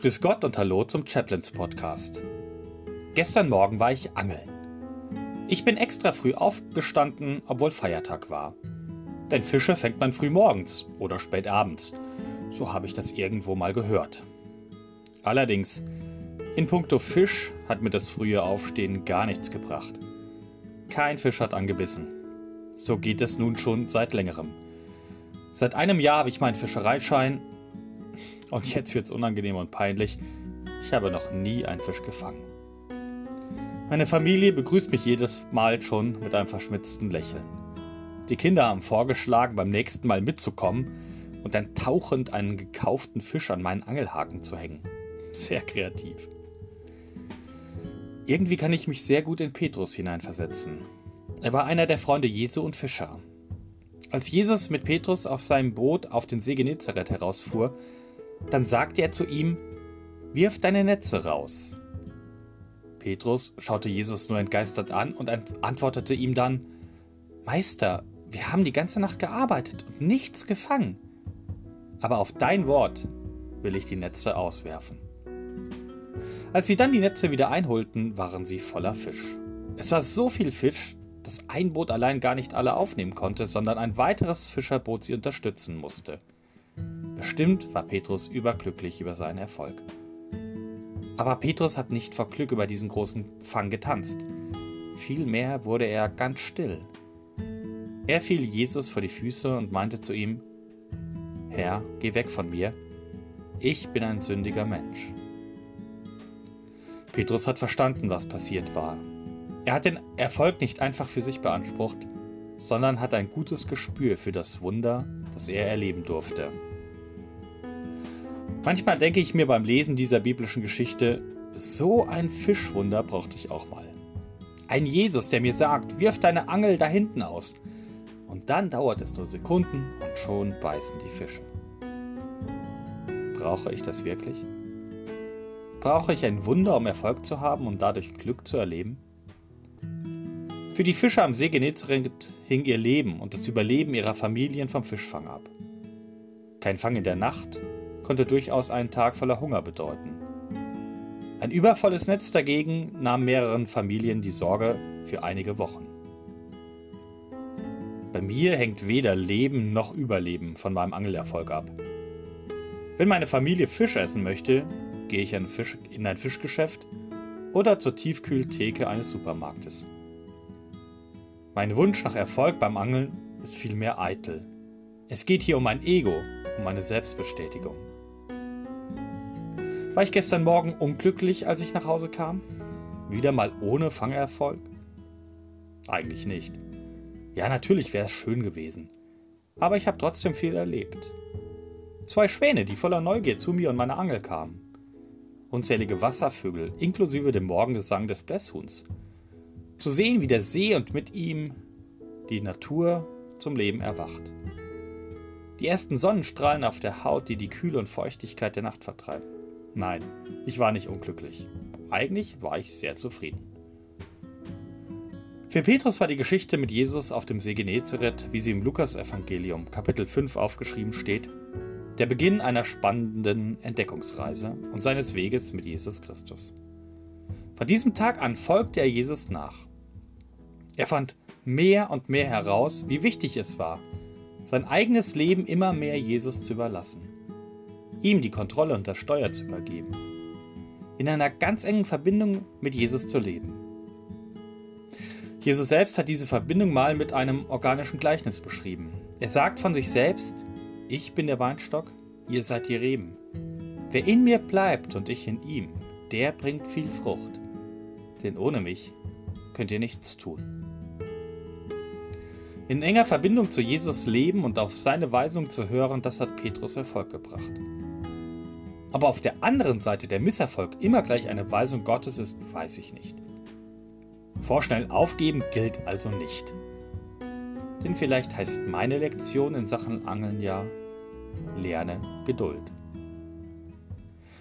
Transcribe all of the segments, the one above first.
Grüß Gott und Hallo zum Chaplains Podcast. Gestern Morgen war ich angeln. Ich bin extra früh aufgestanden, obwohl Feiertag war. Denn Fische fängt man früh morgens oder spät abends. So habe ich das irgendwo mal gehört. Allerdings, in puncto Fisch hat mir das frühe Aufstehen gar nichts gebracht. Kein Fisch hat angebissen. So geht es nun schon seit längerem. Seit einem Jahr habe ich meinen Fischereischein und jetzt wird's unangenehm und peinlich. Ich habe noch nie einen Fisch gefangen. Meine Familie begrüßt mich jedes Mal schon mit einem verschmitzten Lächeln. Die Kinder haben vorgeschlagen, beim nächsten Mal mitzukommen und dann tauchend einen gekauften Fisch an meinen Angelhaken zu hängen. Sehr kreativ. Irgendwie kann ich mich sehr gut in Petrus hineinversetzen. Er war einer der Freunde Jesu und Fischer. Als Jesus mit Petrus auf seinem Boot auf den See Genezareth herausfuhr, dann sagte er zu ihm, Wirf deine Netze raus. Petrus schaute Jesus nur entgeistert an und antwortete ihm dann, Meister, wir haben die ganze Nacht gearbeitet und nichts gefangen. Aber auf dein Wort will ich die Netze auswerfen. Als sie dann die Netze wieder einholten, waren sie voller Fisch. Es war so viel Fisch, dass ein Boot allein gar nicht alle aufnehmen konnte, sondern ein weiteres Fischerboot sie unterstützen musste. Bestimmt war Petrus überglücklich über seinen Erfolg. Aber Petrus hat nicht vor Glück über diesen großen Fang getanzt. Vielmehr wurde er ganz still. Er fiel Jesus vor die Füße und meinte zu ihm, Herr, geh weg von mir, ich bin ein sündiger Mensch. Petrus hat verstanden, was passiert war. Er hat den Erfolg nicht einfach für sich beansprucht, sondern hat ein gutes Gespür für das Wunder, das er erleben durfte. Manchmal denke ich mir beim Lesen dieser biblischen Geschichte, so ein Fischwunder brauchte ich auch mal. Ein Jesus, der mir sagt, wirf deine Angel da hinten aus. Und dann dauert es nur Sekunden und schon beißen die Fische. Brauche ich das wirklich? Brauche ich ein Wunder, um Erfolg zu haben und dadurch Glück zu erleben? Für die Fischer am See Genezareth hing ihr Leben und das Überleben ihrer Familien vom Fischfang ab. Kein Fang in der Nacht, konnte durchaus einen Tag voller Hunger bedeuten. Ein übervolles Netz dagegen nahm mehreren Familien die Sorge für einige Wochen. Bei mir hängt weder Leben noch Überleben von meinem Angelerfolg ab. Wenn meine Familie Fisch essen möchte, gehe ich in ein Fischgeschäft oder zur Tiefkühltheke eines Supermarktes. Mein Wunsch nach Erfolg beim Angeln ist vielmehr eitel. Es geht hier um mein Ego, um meine Selbstbestätigung. War ich gestern Morgen unglücklich, als ich nach Hause kam? Wieder mal ohne Fangerfolg? Eigentlich nicht. Ja, natürlich wäre es schön gewesen. Aber ich habe trotzdem viel erlebt. Zwei Schwäne, die voller Neugier zu mir und meiner Angel kamen. Unzählige Wasservögel, inklusive dem Morgengesang des Blässhuhns. Zu sehen, wie der See und mit ihm die Natur zum Leben erwacht. Die ersten Sonnenstrahlen auf der Haut, die die Kühle und Feuchtigkeit der Nacht vertreiben. Nein, ich war nicht unglücklich. Eigentlich war ich sehr zufrieden. Für Petrus war die Geschichte mit Jesus auf dem See Genezareth, wie sie im Lukasevangelium Kapitel 5 aufgeschrieben steht, der Beginn einer spannenden Entdeckungsreise und seines Weges mit Jesus Christus. Von diesem Tag an folgte er Jesus nach. Er fand mehr und mehr heraus, wie wichtig es war, sein eigenes Leben immer mehr Jesus zu überlassen ihm die Kontrolle und das Steuer zu übergeben, in einer ganz engen Verbindung mit Jesus zu leben. Jesus selbst hat diese Verbindung mal mit einem organischen Gleichnis beschrieben. Er sagt von sich selbst, ich bin der Weinstock, ihr seid die Reben. Wer in mir bleibt und ich in ihm, der bringt viel Frucht. Denn ohne mich könnt ihr nichts tun. In enger Verbindung zu Jesus leben und auf seine Weisung zu hören, das hat Petrus Erfolg gebracht. Aber auf der anderen Seite der Misserfolg immer gleich eine Weisung Gottes ist, weiß ich nicht. Vorschnell aufgeben gilt also nicht. Denn vielleicht heißt meine Lektion in Sachen Angeln ja, lerne Geduld.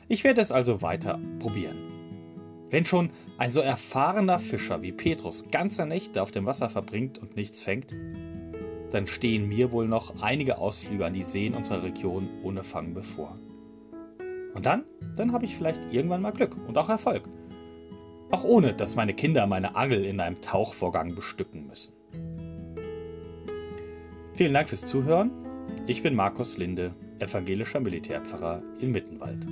Ich werde es also weiter probieren. Wenn schon ein so erfahrener Fischer wie Petrus ganze Nächte auf dem Wasser verbringt und nichts fängt, dann stehen mir wohl noch einige Ausflüge an die Seen unserer Region ohne Fang bevor. Und dann dann habe ich vielleicht irgendwann mal Glück und auch Erfolg. Auch ohne, dass meine Kinder meine Angel in einem Tauchvorgang bestücken müssen. Vielen Dank fürs Zuhören. Ich bin Markus Linde, evangelischer Militärpfarrer in Mittenwald.